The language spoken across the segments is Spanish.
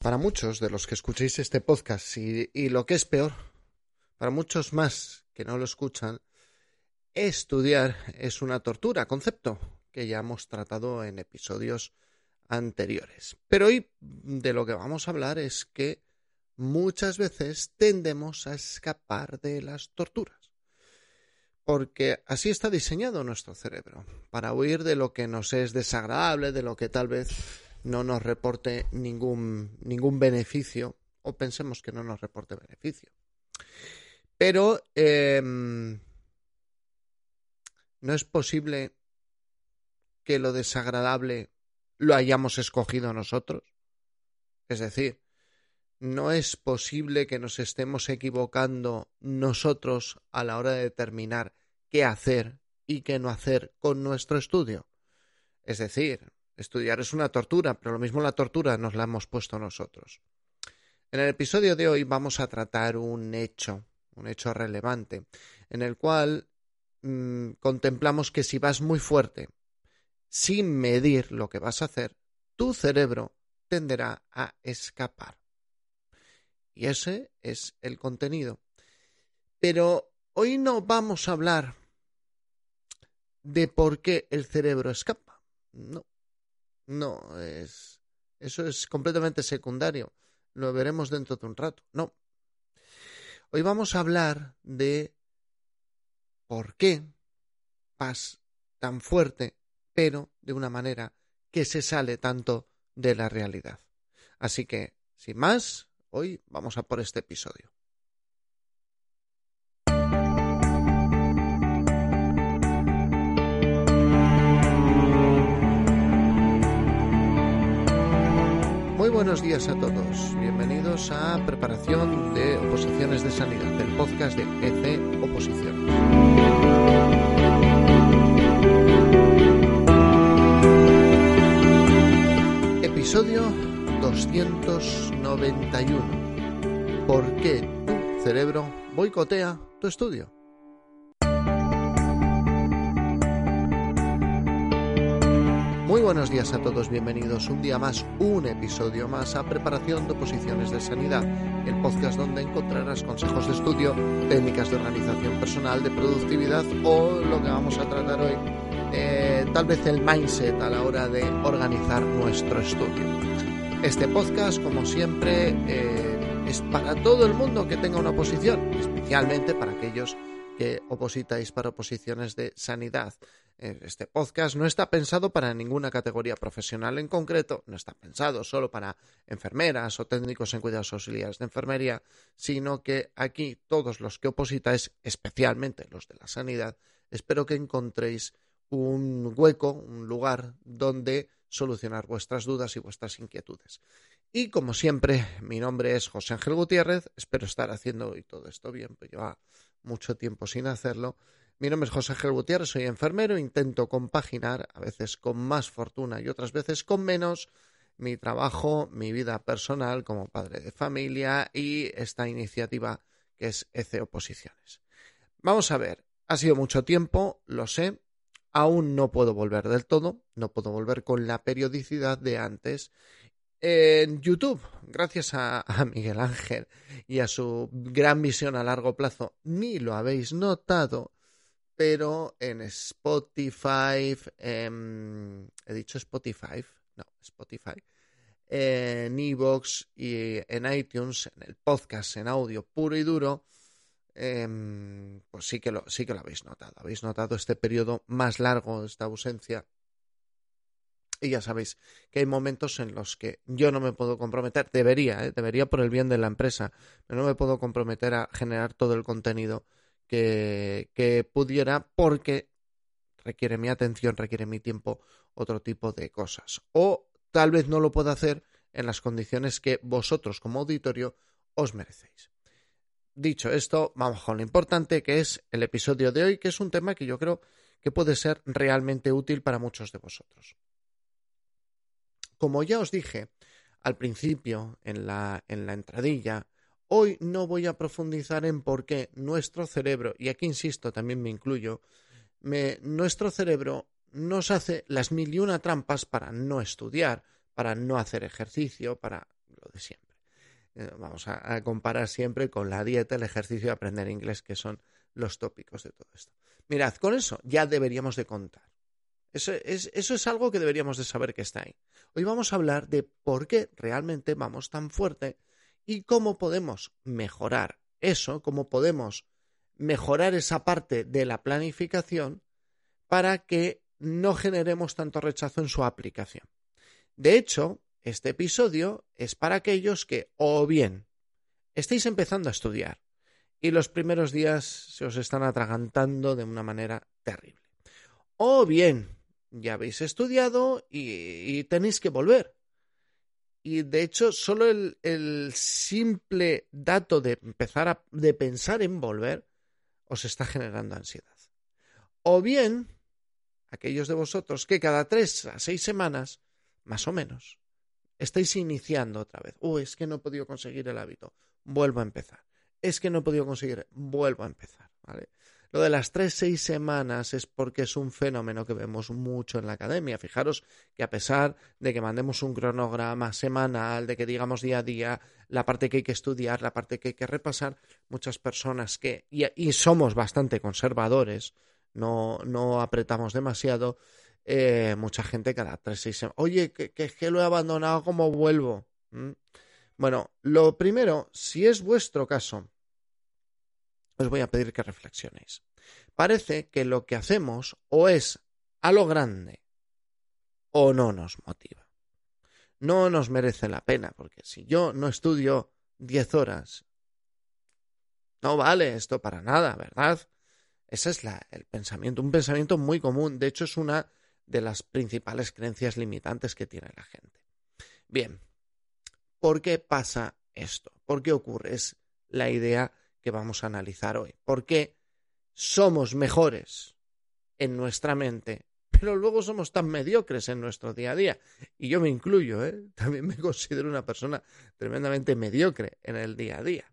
Para muchos de los que escuchéis este podcast y, y, lo que es peor, para muchos más que no lo escuchan, estudiar es una tortura, concepto que ya hemos tratado en episodios anteriores. Pero hoy de lo que vamos a hablar es que muchas veces tendemos a escapar de las torturas. Porque así está diseñado nuestro cerebro, para huir de lo que nos es desagradable, de lo que tal vez no nos reporte ningún, ningún beneficio o pensemos que no nos reporte beneficio. Pero eh, no es posible que lo desagradable lo hayamos escogido nosotros. Es decir, no es posible que nos estemos equivocando nosotros a la hora de determinar qué hacer y qué no hacer con nuestro estudio. Es decir, Estudiar es una tortura, pero lo mismo la tortura nos la hemos puesto nosotros. En el episodio de hoy vamos a tratar un hecho, un hecho relevante, en el cual mmm, contemplamos que si vas muy fuerte, sin medir lo que vas a hacer, tu cerebro tenderá a escapar. Y ese es el contenido. Pero hoy no vamos a hablar de por qué el cerebro escapa. No. No, es. Eso es completamente secundario. Lo veremos dentro de un rato. No. Hoy vamos a hablar de por qué vas tan fuerte, pero de una manera que se sale tanto de la realidad. Así que, sin más, hoy vamos a por este episodio. Muy buenos días a todos. Bienvenidos a Preparación de Oposiciones de Sanidad, el podcast de EC Oposiciones. Episodio 291. ¿Por qué tu cerebro boicotea tu estudio? Muy buenos días a todos, bienvenidos un día más, un episodio más a Preparación de Oposiciones de Sanidad, el podcast donde encontrarás consejos de estudio, técnicas de organización personal, de productividad o lo que vamos a tratar hoy, eh, tal vez el mindset a la hora de organizar nuestro estudio. Este podcast, como siempre, eh, es para todo el mundo que tenga una oposición, especialmente para aquellos que opositáis para oposiciones de sanidad. Este podcast no está pensado para ninguna categoría profesional en concreto, no está pensado solo para enfermeras o técnicos en cuidados auxiliares de enfermería, sino que aquí todos los que opositáis, especialmente los de la sanidad, espero que encontréis un hueco, un lugar donde solucionar vuestras dudas y vuestras inquietudes. Y como siempre, mi nombre es José Ángel Gutiérrez, espero estar haciendo hoy todo esto bien, pues lleva mucho tiempo sin hacerlo. Mi nombre es José Ángel Gutiérrez, soy enfermero, intento compaginar, a veces con más fortuna y otras veces con menos, mi trabajo, mi vida personal como padre de familia y esta iniciativa que es EC Oposiciones. Vamos a ver, ha sido mucho tiempo, lo sé, aún no puedo volver del todo, no puedo volver con la periodicidad de antes. En YouTube, gracias a, a, Miguel Ángel y a su gran visión a largo plazo, ni lo habéis notado, pero en Spotify, eh, he dicho Spotify, no, Spotify, en Evox y en iTunes, en el podcast en audio puro y duro, eh, pues sí que, lo, sí que lo habéis notado. Habéis notado este periodo más largo, esta ausencia. Y ya sabéis que hay momentos en los que yo no me puedo comprometer, debería, ¿eh? debería por el bien de la empresa, pero no me puedo comprometer a generar todo el contenido que, pudiera porque requiere mi atención, requiere mi tiempo, otro tipo de cosas. O tal vez no lo pueda hacer en las condiciones que vosotros como auditorio os merecéis. Dicho esto, vamos con lo importante que es el episodio de hoy, que es un tema que yo creo que puede ser realmente útil para muchos de vosotros. Como ya os dije al principio en la, en la entradilla, Hoy no voy a profundizar en por qué nuestro cerebro, y aquí insisto, también me incluyo, nuestro cerebro nos hace las mil y una trampas para no estudiar, para no hacer ejercicio, para lo de siempre. Eh, vamos a, comparar siempre con la dieta, el ejercicio y aprender inglés, que son los tópicos de todo esto. Mirad, con eso ya deberíamos de contar. Eso es, eso es algo que deberíamos de saber que está ahí. Hoy vamos a hablar de por qué realmente vamos tan fuerte y cómo podemos mejorar eso, cómo podemos mejorar esa parte de la planificación para que no generemos tanto rechazo en su aplicación. De hecho, este episodio es para aquellos que o bien estáis empezando a estudiar y los primeros días se os están atragantando de una manera terrible. O bien ya habéis estudiado y, tenéis que volver. Y de hecho, solo el, simple dato de empezar a de pensar en volver os está generando ansiedad. O bien, aquellos de vosotros que cada tres a seis semanas, más o menos, estáis iniciando otra vez. Uy, es que no he podido conseguir el hábito. Vuelvo a empezar. Es que no he podido conseguir. Vuelvo a empezar. ¿vale? Lo de las tres, seis semanas es porque es un fenómeno que vemos mucho en la academia. Fijaros que a pesar de que mandemos un cronograma semanal, de que digamos día a día la parte que hay que estudiar, la parte que hay que repasar, muchas personas que, y, somos bastante conservadores, no, no apretamos demasiado, eh, mucha gente cada tres, seis semanas. Oye, que, que, lo he abandonado, ¿cómo vuelvo? ¿Mm? Bueno, lo primero, si es vuestro caso, os voy a pedir que reflexionéis. Parece que lo que hacemos o es a lo grande o no nos motiva. No nos merece la pena, porque si yo no estudio diez horas, no vale esto para nada, ¿verdad? Ese es el pensamiento, un pensamiento muy común. De hecho, es una de las principales creencias limitantes que tiene la gente. Bien, ¿por qué pasa esto? ¿Por qué ocurre? Es la idea que vamos a analizar hoy. ¿Por qué somos mejores en nuestra mente, pero luego somos tan mediocres en nuestro día a día? Y yo me incluyo, ¿eh? también me considero una persona tremendamente mediocre en el día a día.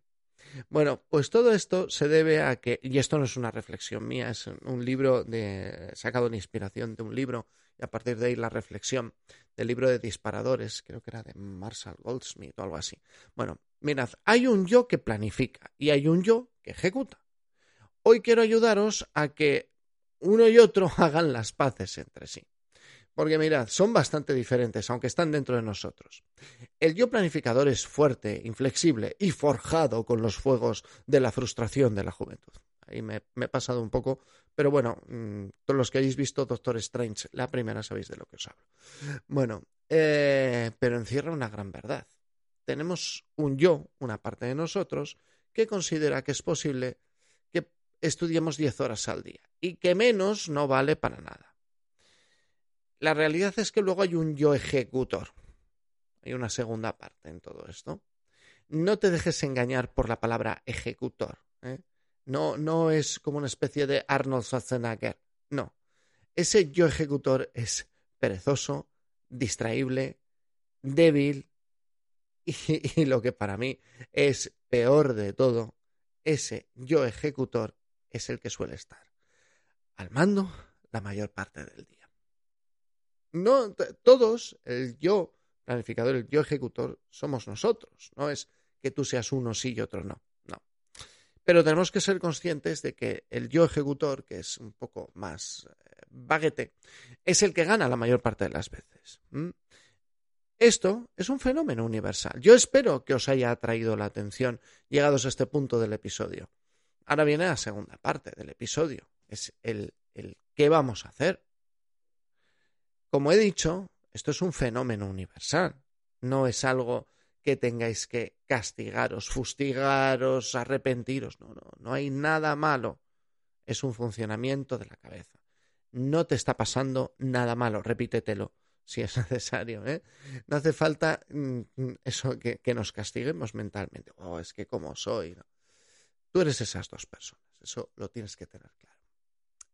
Bueno, pues todo esto se debe a que, y esto no es una reflexión mía, es un libro de, sacado de inspiración de un libro, y a partir de ahí la reflexión del libro de disparadores, creo que era de Marshall Goldsmith o algo así. Bueno, mirad, hay un yo que planifica y hay un yo que ejecuta. Hoy quiero ayudaros a que uno y otro hagan las paces entre sí. Porque mirad, son bastante diferentes, aunque están dentro de nosotros. El yo planificador es fuerte, inflexible y forjado con los fuegos de la frustración de la juventud. Ahí me, he pasado un poco, pero bueno, mm, todos los que hayáis visto Doctor Strange, la primera sabéis de lo que os hablo. Bueno, eh, pero encierra una gran verdad. Tenemos un yo, una parte de nosotros, que considera que es posible que estudiemos 10 horas al día y que menos no vale para nada. La realidad es que luego hay un yo ejecutor. Hay una segunda parte en todo esto. No te dejes engañar por la palabra ejecutor. ¿eh? No, no es como una especie de Arnold Schwarzenegger. No. Ese yo ejecutor es perezoso, distraíble, débil y, y lo que para mí es peor de todo, ese yo ejecutor es el que suele estar al mando la mayor parte del día. No, todos, el yo planificador, el yo ejecutor, somos nosotros. No es que tú seas uno sí y otro no. Pero tenemos que ser conscientes de que el yo ejecutor, que es un poco más eh, baguete, es el que gana la mayor parte de las veces. Esto es un fenómeno universal. Yo espero que os haya atraído la atención llegados a este punto del episodio. Ahora viene la segunda parte del episodio. Es el, el qué vamos a hacer. Como he dicho, esto es un fenómeno universal, no es algo que tengáis que castigaros, fustigaros, arrepentiros, no, no, no hay nada malo, es un funcionamiento de la cabeza. No te está pasando nada malo, repítetelo si es necesario. ¿eh? No hace falta mm, eso que, nos castiguemos mentalmente. Oh, es que como soy. Tú eres esas dos personas, eso lo tienes que tener claro.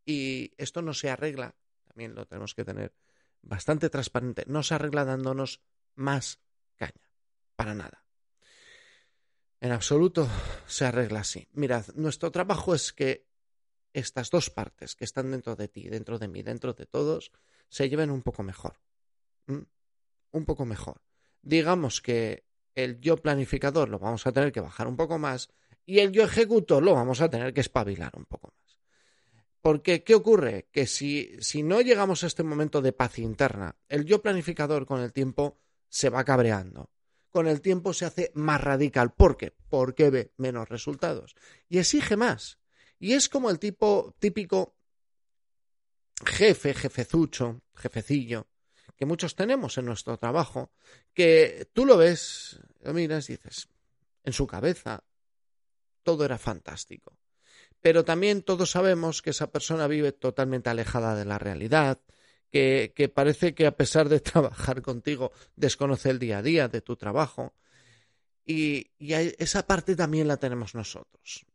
Y esto no se arregla, también lo tenemos que tener bastante transparente, no se arregla dándonos más caña, para nada. En absoluto se arregla así. Mirad, nuestro trabajo es que estas dos partes que están dentro de ti, dentro de mí, dentro de todos, se lleven un poco mejor. Un poco mejor. Digamos que el yo planificador lo vamos a tener que bajar un poco más y el yo ejecutor lo vamos a tener que espabilar un poco más. Porque, ¿qué ocurre? Que si, si no llegamos a este momento de paz interna, el yo planificador con el tiempo se va cabreando. Con el tiempo se hace más radical. ¿Por qué? Porque ve menos resultados. Y exige más. Y es como el tipo típico jefe, jefezucho, jefecillo, que muchos tenemos en nuestro trabajo, que tú lo ves, lo miras y dices, en su cabeza todo era fantástico. Pero también todos sabemos que esa persona vive totalmente alejada de la realidad, que, parece que a pesar de trabajar contigo desconoce el día a día de tu trabajo. Y, y esa parte también la tenemos nosotros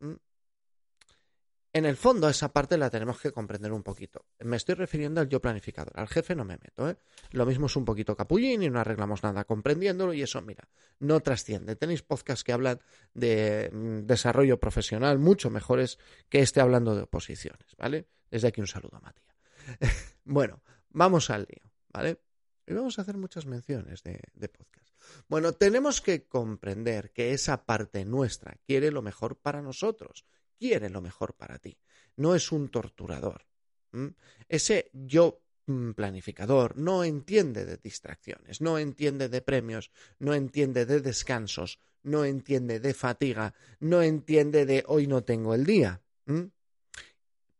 en el fondo esa parte la tenemos que comprender un poquito. Me estoy refiriendo al yo planificador. Al jefe no me meto. ¿eh? Lo mismo es un poquito capullín y no arreglamos nada comprendiéndolo y eso, mira, no trasciende. Tenéis podcasts que hablan de mm, desarrollo profesional mucho mejores que este hablando de oposiciones, ¿vale? Desde aquí un saludo a Matías. bueno, vamos al lío, ¿vale? Y vamos a hacer muchas menciones de, podcast. Bueno, tenemos que comprender que esa parte nuestra quiere lo mejor para nosotros quiere lo mejor para ti, no es un torturador. Ese yo mm, planificador no entiende de distracciones, no entiende de premios, no entiende de descansos, no entiende de fatiga, no entiende de hoy no tengo el día.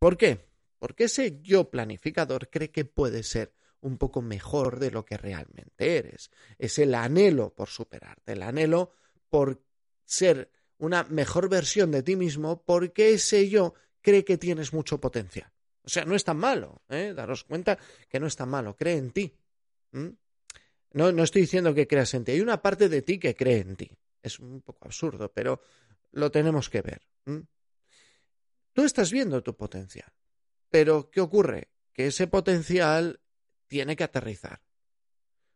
¿Por qué? Porque ese yo planificador cree que puede ser un poco mejor de lo que realmente eres. Es el anhelo por superarte, el anhelo por ser una mejor versión de ti mismo porque ese yo cree que tienes mucho potencial. O sea, no es tan malo, ¿eh? Daros cuenta que no es tan malo, cree en ti. No, no estoy diciendo que creas en ti, hay una parte de ti que cree en ti. Es un poco absurdo, pero lo tenemos que ver. Tú estás viendo tu potencial, pero ¿qué ocurre? Que ese potencial tiene que aterrizar.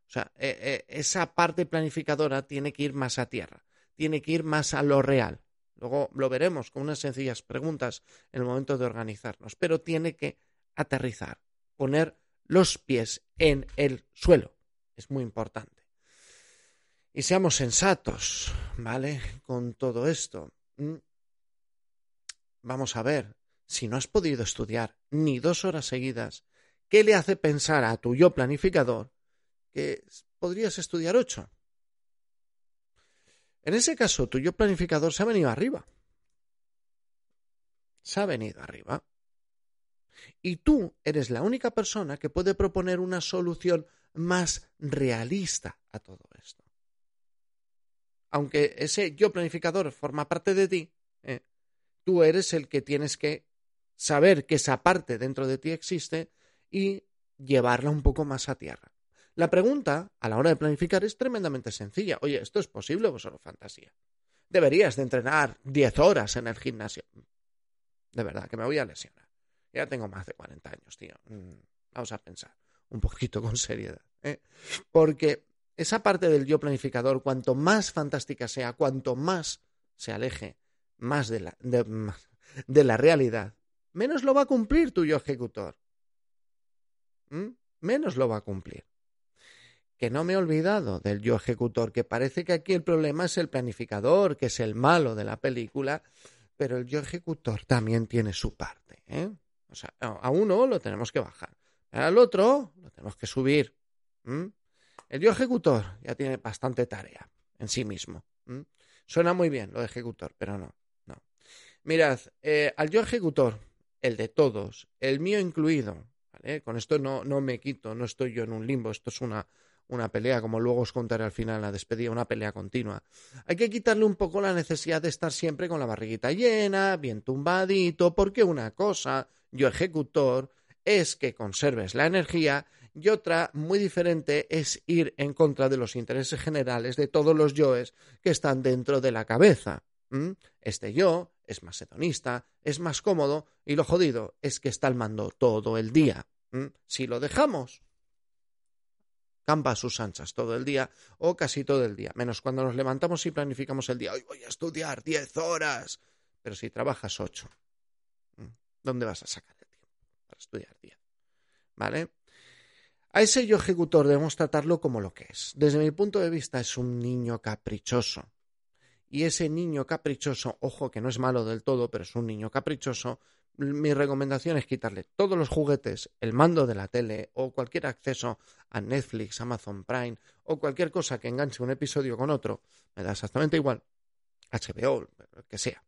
O sea, e, e, esa parte planificadora tiene que ir más a tierra tiene que ir más a lo real. Luego lo veremos con unas sencillas preguntas en el momento de organizarnos, pero tiene que aterrizar, poner los pies en el suelo. Es muy importante. Y seamos sensatos, ¿vale? Con todo esto. Mm. Vamos a ver, si no has podido estudiar ni dos horas seguidas, ¿qué le hace pensar a tu yo planificador que podrías estudiar ocho? En ese caso, tu yo planificador se ha venido arriba. Se ha venido arriba. Y tú eres la única persona que puede proponer una solución más realista a todo esto. Aunque ese yo planificador forma parte de ti, ¿eh? tú eres el que tienes que saber que esa parte dentro de ti existe y llevarla un poco más a tierra. La pregunta a la hora de planificar es tremendamente sencilla. Oye, ¿esto es posible o solo fantasía? Deberías de entrenar 10 horas en el gimnasio. De verdad, que me voy a lesionar. Ya tengo más de 40 años, tío. Mm, vamos a pensar un poquito con seriedad. ¿eh? Porque esa parte del yo planificador, cuanto más fantástica sea, cuanto más se aleje más de la, de, la realidad, menos lo va a cumplir tu yo ejecutor. ¿Mm? Menos lo va a cumplir que no me he olvidado del yo ejecutor, que parece que aquí el problema es el planificador, que es el malo de la película, pero el yo ejecutor también tiene su parte. ¿eh? O sea, a uno lo tenemos que bajar, al otro lo tenemos que subir. El yo ejecutor ya tiene bastante tarea en sí mismo. Suena muy bien lo de ejecutor, pero no. no. Mirad, eh, al yo ejecutor, el de todos, el mío incluido, con esto no, no me quito, no estoy yo en un limbo, esto es una, una pelea, como luego os contaré al final la despedida, una pelea continua. Hay que quitarle un poco la necesidad de estar siempre con la barriguita llena, bien tumbadito, porque una cosa, yo ejecutor, es que conserves la energía y otra muy diferente es ir en contra de los intereses generales de todos los yoes que están dentro de la cabeza. Este yo es más hedonista, es más cómodo y lo jodido es que está al mando todo el día. Si lo dejamos, campa a sus anchas todo el día o casi todo el día, menos cuando nos levantamos y planificamos el día. Hoy voy a estudiar diez horas, pero si trabajas ocho, ¿dónde vas a sacar el tiempo para estudiar diez? ¿Vale? A ese yo ejecutor debemos tratarlo como lo que es. Desde mi punto de vista es un niño caprichoso. Y ese niño caprichoso, ojo que no es malo del todo, pero es un niño caprichoso, mi recomendación es quitarle todos los juguetes, el mando de la tele o cualquier acceso a Netflix, Amazon Prime o cualquier cosa que enganche un episodio con otro, me da exactamente igual, HBO, que sea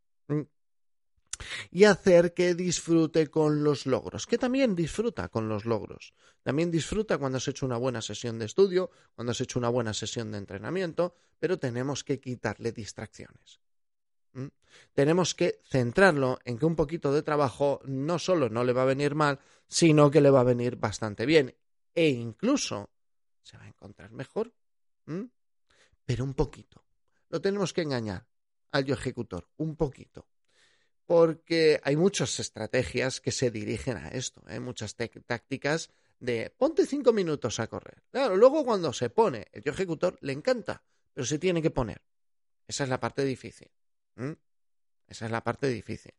y hacer que disfrute con los logros, que también disfruta con los logros. También disfruta cuando has hecho una buena sesión de estudio, cuando has hecho una buena sesión de entrenamiento, pero tenemos que quitarle distracciones. Tenemos que centrarlo en que un poquito de trabajo no solo no le va a venir mal, sino que le va a venir bastante bien e incluso se va a encontrar mejor. Pero un poquito. Lo tenemos que engañar al yo ejecutor, un poquito porque hay muchas estrategias que se dirigen a esto, ¿eh? muchas tácticas de ponte cinco minutos a correr. Claro, luego cuando se pone, el ejecutor le encanta, pero se tiene que poner. Esa es la parte difícil. Esa es la parte difícil.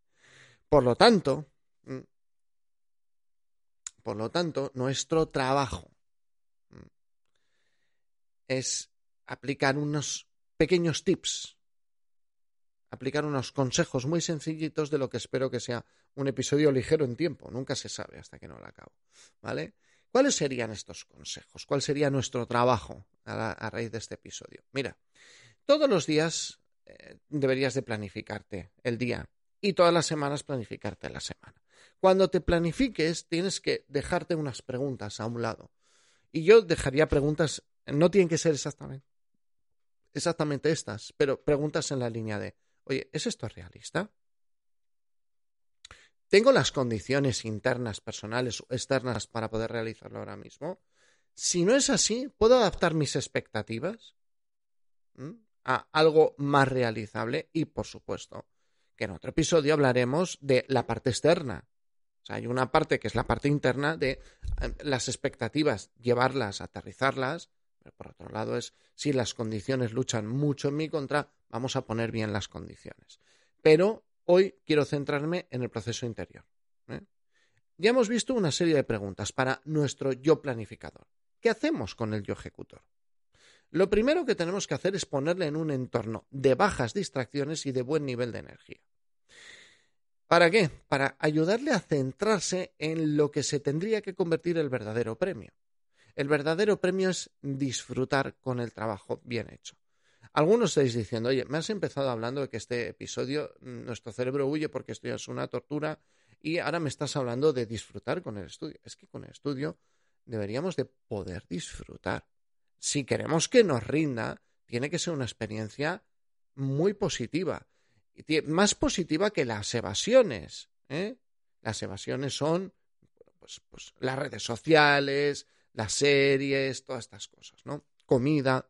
Por lo tanto, por lo tanto, nuestro trabajo es aplicar unos pequeños tips aplicar unos consejos muy sencillitos de lo que espero que sea un episodio ligero en tiempo. Nunca se sabe hasta que no lo acabo. ¿Vale? ¿Cuáles serían estos consejos? ¿Cuál sería nuestro trabajo a, raíz de este episodio? Mira, todos los días eh, deberías de planificarte el día y todas las semanas planificarte la semana. Cuando te planifiques tienes que dejarte unas preguntas a un lado. Y yo dejaría preguntas, no tienen que ser exactamente, exactamente estas, pero preguntas en la línea de Oye, ¿es esto realista? ¿Tengo las condiciones internas, personales o externas para poder realizarlo ahora mismo? Si no es así, ¿puedo adaptar mis expectativas a algo más realizable? Y, por supuesto, que en otro episodio hablaremos de la parte externa. O sea, hay una parte que es la parte interna de eh, las expectativas, llevarlas, aterrizarlas. Pero por otro lado es si las condiciones luchan mucho en mi contra, Vamos a poner bien las condiciones. Pero hoy quiero centrarme en el proceso interior. ¿eh? Ya hemos visto una serie de preguntas para nuestro yo planificador. ¿Qué hacemos con el yo ejecutor? Lo primero que tenemos que hacer es ponerle en un entorno de bajas distracciones y de buen nivel de energía. ¿Para qué? Para ayudarle a centrarse en lo que se tendría que convertir el verdadero premio. El verdadero premio es disfrutar con el trabajo bien hecho. Algunos estáis diciendo, oye, me has empezado hablando de que este episodio, mm, nuestro cerebro huye porque esto ya es una tortura y ahora me estás hablando de disfrutar con el estudio. Es que con el estudio deberíamos de poder disfrutar. Si queremos que nos rinda, tiene que ser una experiencia muy positiva. Más positiva que las evasiones. ¿eh? Las evasiones son pues, pues, las redes sociales, las series, todas estas cosas, ¿no? Comida.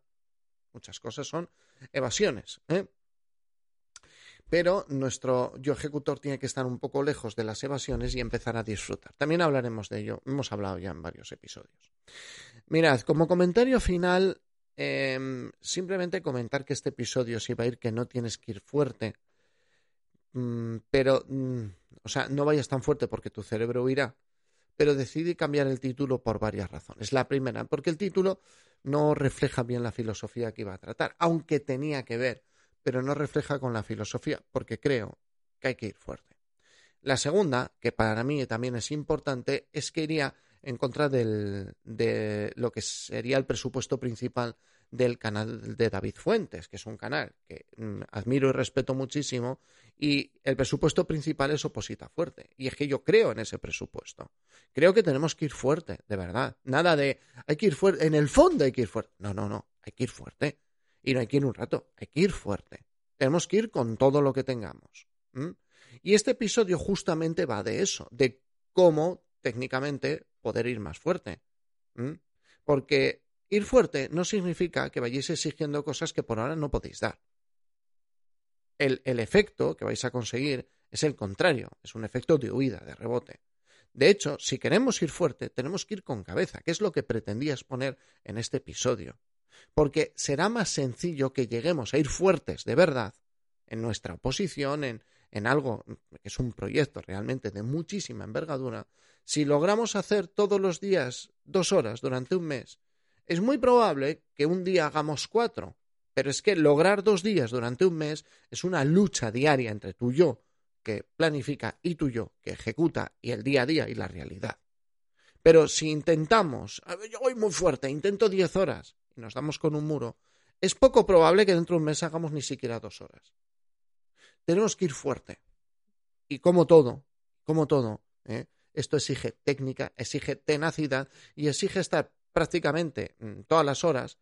Muchas cosas son evasiones. ¿eh? Pero nuestro yo ejecutor tiene que estar un poco lejos de las evasiones y empezar a disfrutar. También hablaremos de ello. Hemos hablado ya en varios episodios. Mirad, como comentario final, em, simplemente comentar que este episodio se va a ir que no tienes que ir fuerte. Mm, pero, mm, o sea, no vayas tan fuerte porque tu cerebro irá pero decidí cambiar el título por varias razones. La primera, porque el título no refleja bien la filosofía que iba a tratar, aunque tenía que ver, pero no refleja con la filosofía, porque creo que hay que ir fuerte. La segunda, que para mí también es importante, es que iría en contra del, de lo que sería el presupuesto principal del canal de David Fuentes, que es un canal que mm, admiro y respeto muchísimo, y el presupuesto principal es Oposita Fuerte. Y es que yo creo en ese presupuesto. Creo que tenemos que ir fuerte, de verdad. Nada de hay que ir fuerte, en el fondo hay que ir fuerte. No, no, no, hay que ir fuerte. Y no hay que ir un rato, hay que ir fuerte. Tenemos que ir con todo lo que tengamos. Y este episodio justamente va de eso, de cómo técnicamente poder ir más fuerte. Porque Ir fuerte no significa que vayáis exigiendo cosas que por ahora no podéis dar. El, efecto que vais a conseguir es el contrario, es un efecto de huida, de rebote. De hecho, si queremos ir fuerte, tenemos que ir con cabeza, que es lo que pretendía exponer en este episodio. Porque será más sencillo que lleguemos a ir fuertes de verdad en nuestra oposición, en, en algo que es un proyecto realmente de muchísima envergadura, si logramos hacer todos los días dos horas durante un mes, es muy probable que un día hagamos cuatro, pero es que lograr dos días durante un mes es una lucha diaria entre tu yo que planifica y tu yo que ejecuta y el día a día y la realidad. Pero si intentamos, yo voy muy fuerte, intento diez horas y nos damos con un muro, es poco probable que dentro de un mes hagamos ni siquiera dos horas. Tenemos que ir fuerte. Y como todo, como todo, ¿eh? esto exige técnica, exige tenacidad y exige estar prácticamente mm, todas las horas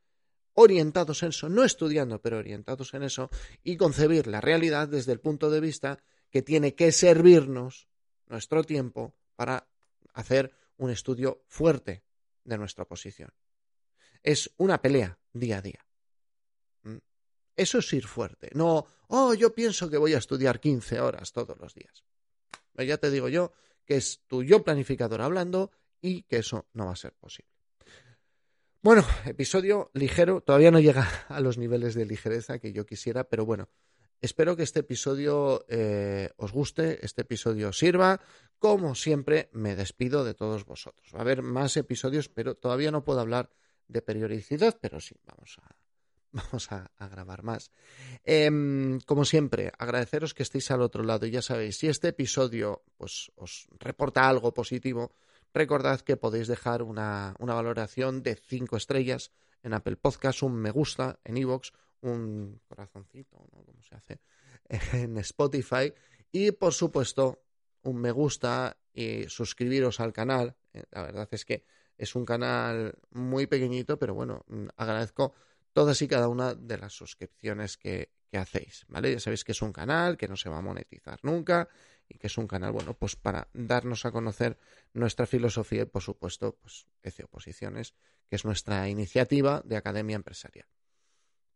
orientados en eso, no estudiando, pero orientados en eso, y concebir la realidad desde el punto de vista que tiene que servirnos nuestro tiempo para hacer un estudio fuerte de nuestra posición. Es una pelea día a día. ¿Mm? Eso es ir fuerte. No, oh, yo pienso que voy a estudiar 15 horas todos los días. Ya te digo yo que es tu yo planificador hablando y que eso no va a ser posible. Bueno, episodio ligero, todavía no llega a los niveles de ligereza que yo quisiera, pero bueno, espero que este episodio eh, os guste, este episodio os sirva. Como siempre, me despido de todos vosotros. Va a haber más episodios, pero todavía no puedo hablar de periodicidad, pero sí, vamos a, vamos a, grabar más. Em, como siempre, agradeceros que estéis al otro lado. Ya sabéis, si este episodio pues, os reporta algo positivo, Recordad que podéis dejar una, valoración de 5 estrellas en Apple Podcast, un me gusta en iVoox, un corazoncito, ¿no? ¿Cómo se hace? En Spotify y, por supuesto, un me gusta y suscribiros al canal. Eh, la verdad es que es un canal muy pequeñito, pero bueno, mm, agradezco todas y cada una de las suscripciones que, que hacéis, ¿vale? Ya sabéis que es un canal que no se va a monetizar nunca y que es un canal, bueno, pues para darnos a conocer nuestra filosofía y, por supuesto, pues ECE Oposiciones, que es nuestra iniciativa de Academia Empresarial.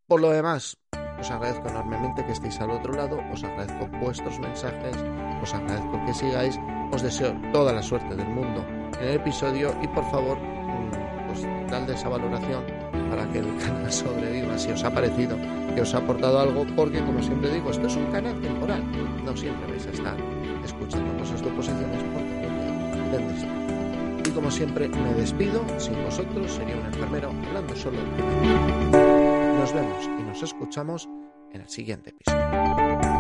Por lo demás, os agradezco enormemente que estéis al otro lado, os agradezco vuestros mensajes, os agradezco que sigáis, os deseo toda la suerte del mundo en el episodio y por favor, mm, pues dadle esa valoración para que el canal sobreviva si os ha parecido que os ha aportado algo, porque como siempre digo, esto es un canal temporal, no siempre vais a estar escuchando cosas de oposiciones porque tendréis Y como siempre, me despido, sin vosotros sería un enfermero hablando solo del Nos vemos y nos escuchamos en el siguiente episodio.